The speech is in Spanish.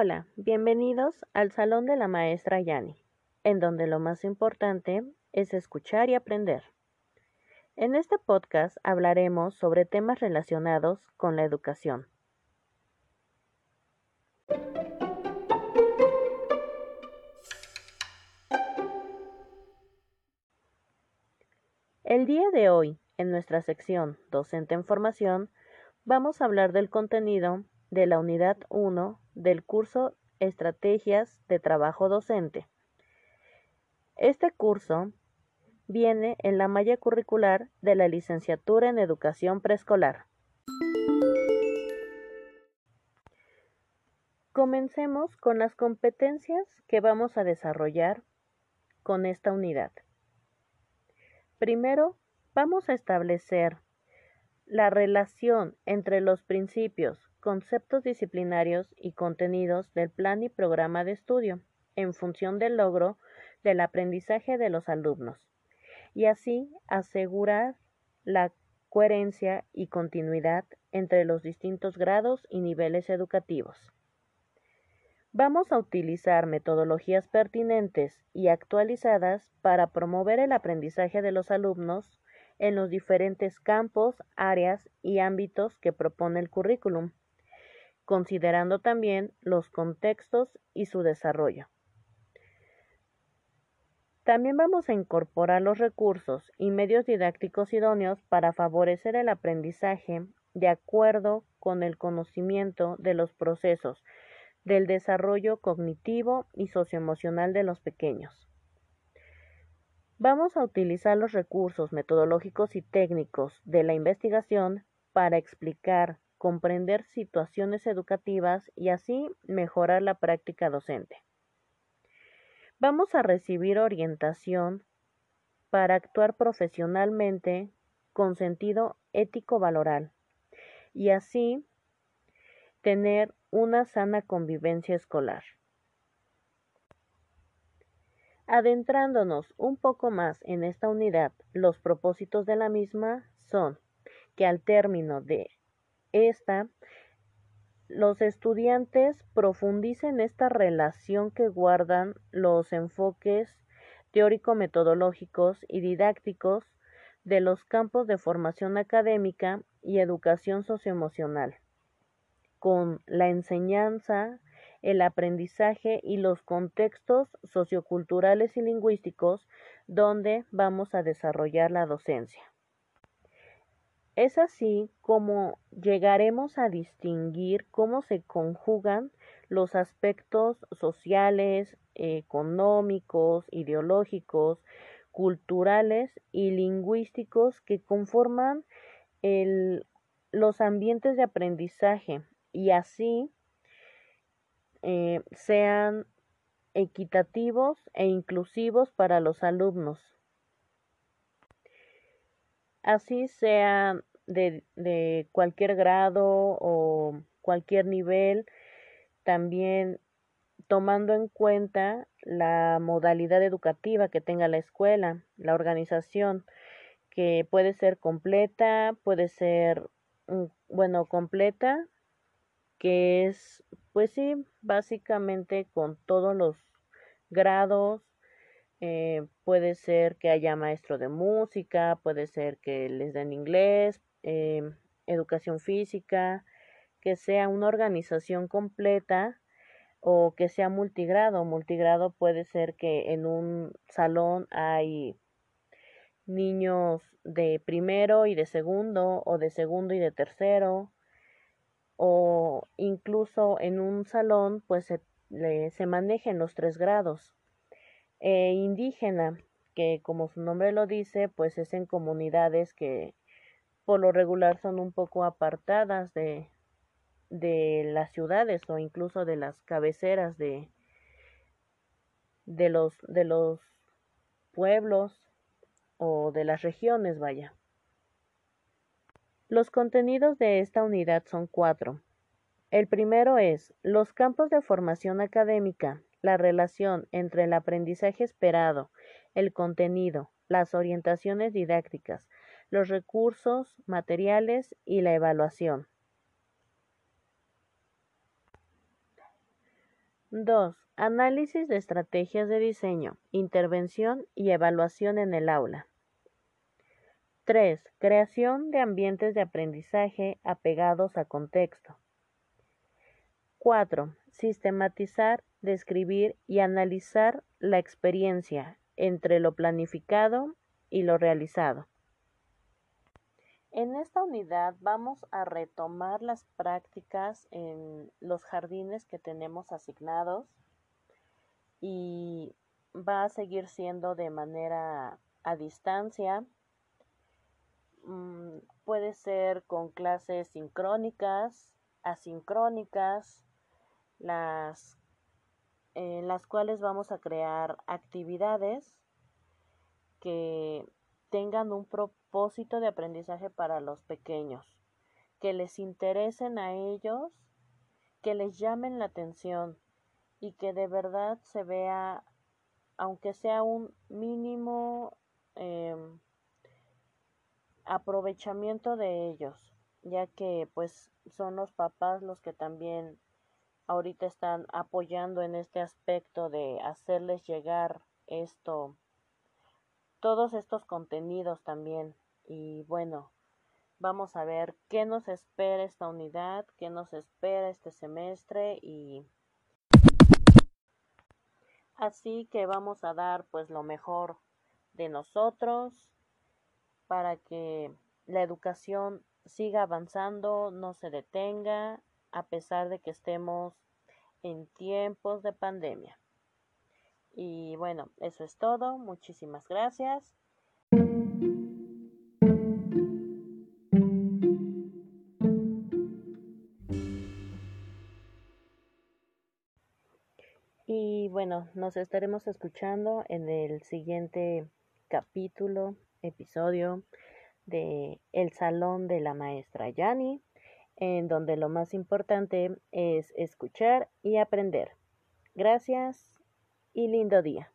Hola, bienvenidos al Salón de la Maestra Yani, en donde lo más importante es escuchar y aprender. En este podcast hablaremos sobre temas relacionados con la educación. El día de hoy, en nuestra sección Docente en Formación, vamos a hablar del contenido de la unidad 1 del curso Estrategias de Trabajo Docente. Este curso viene en la malla curricular de la licenciatura en Educación Preescolar. Comencemos con las competencias que vamos a desarrollar con esta unidad. Primero, vamos a establecer la relación entre los principios, conceptos disciplinarios y contenidos del plan y programa de estudio en función del logro del aprendizaje de los alumnos y así asegurar la coherencia y continuidad entre los distintos grados y niveles educativos. Vamos a utilizar metodologías pertinentes y actualizadas para promover el aprendizaje de los alumnos en los diferentes campos, áreas y ámbitos que propone el currículum, considerando también los contextos y su desarrollo. También vamos a incorporar los recursos y medios didácticos idóneos para favorecer el aprendizaje de acuerdo con el conocimiento de los procesos del desarrollo cognitivo y socioemocional de los pequeños. Vamos a utilizar los recursos metodológicos y técnicos de la investigación para explicar, comprender situaciones educativas y así mejorar la práctica docente. Vamos a recibir orientación para actuar profesionalmente con sentido ético-valoral y así tener una sana convivencia escolar. Adentrándonos un poco más en esta unidad, los propósitos de la misma son que al término de esta, los estudiantes profundicen esta relación que guardan los enfoques teórico-metodológicos y didácticos de los campos de formación académica y educación socioemocional, con la enseñanza, el aprendizaje y los contextos socioculturales y lingüísticos donde vamos a desarrollar la docencia. Es así como llegaremos a distinguir cómo se conjugan los aspectos sociales, económicos, ideológicos, culturales y lingüísticos que conforman los ambientes de aprendizaje y así eh, sean equitativos e inclusivos para los alumnos. Así sea de, de cualquier grado o cualquier nivel, también tomando en cuenta la modalidad educativa que tenga la escuela, la organización, que puede ser completa, puede ser, mm, bueno, completa, que es pues sí, básicamente con todos los grados. Eh, puede ser que haya maestro de música, puede ser que les den inglés, em, educación física, que sea una organización completa o que sea multigrado. Multigrado puede ser que en un salón hay niños de primero y de segundo o de segundo y de tercero o incluso en un salón pues se, se manejen los tres grados. E indígena, que como su nombre lo dice, pues es en comunidades que por lo regular son un poco apartadas de, de las ciudades o incluso de las cabeceras de, de, los, de los pueblos o de las regiones, vaya. Los contenidos de esta unidad son cuatro. El primero es los campos de formación académica, la relación entre el aprendizaje esperado, el contenido, las orientaciones didácticas, los recursos materiales y la evaluación. 2. Análisis de estrategias de diseño, intervención y evaluación en el aula. 3. Creación de ambientes de aprendizaje apegados a contexto. 4. Sistematizar, describir y analizar la experiencia entre lo planificado y lo realizado. En esta unidad vamos a retomar las prácticas en los jardines que tenemos asignados y va a seguir siendo de manera a distancia. Mm, puede ser con clases sincrónicas, asincrónicas, las, en las cuales vamos a crear actividades que tengan un propósito de aprendizaje para los pequeños, que les interesen a ellos, que les llamen la atención y que de verdad se vea, aunque sea un mínimo em, aprovechamiento de ellos, ya que pues son los papás los que también ahorita están apoyando en este aspecto de hacerles llegar esto todos estos contenidos también. Y bueno, vamos a ver qué nos espera esta unidad, qué nos espera este semestre y así que vamos a dar pues lo mejor de nosotros para que la educación siga avanzando, no se detenga, a pesar de que estemos en tiempos de pandemia. Y bueno, eso es todo. Muchísimas gracias. Y bueno, nos estaremos escuchando en el siguiente capítulo, episodio de El Salón de la Maestra Yani, en donde lo más importante es escuchar y aprender. Gracias y lindo día.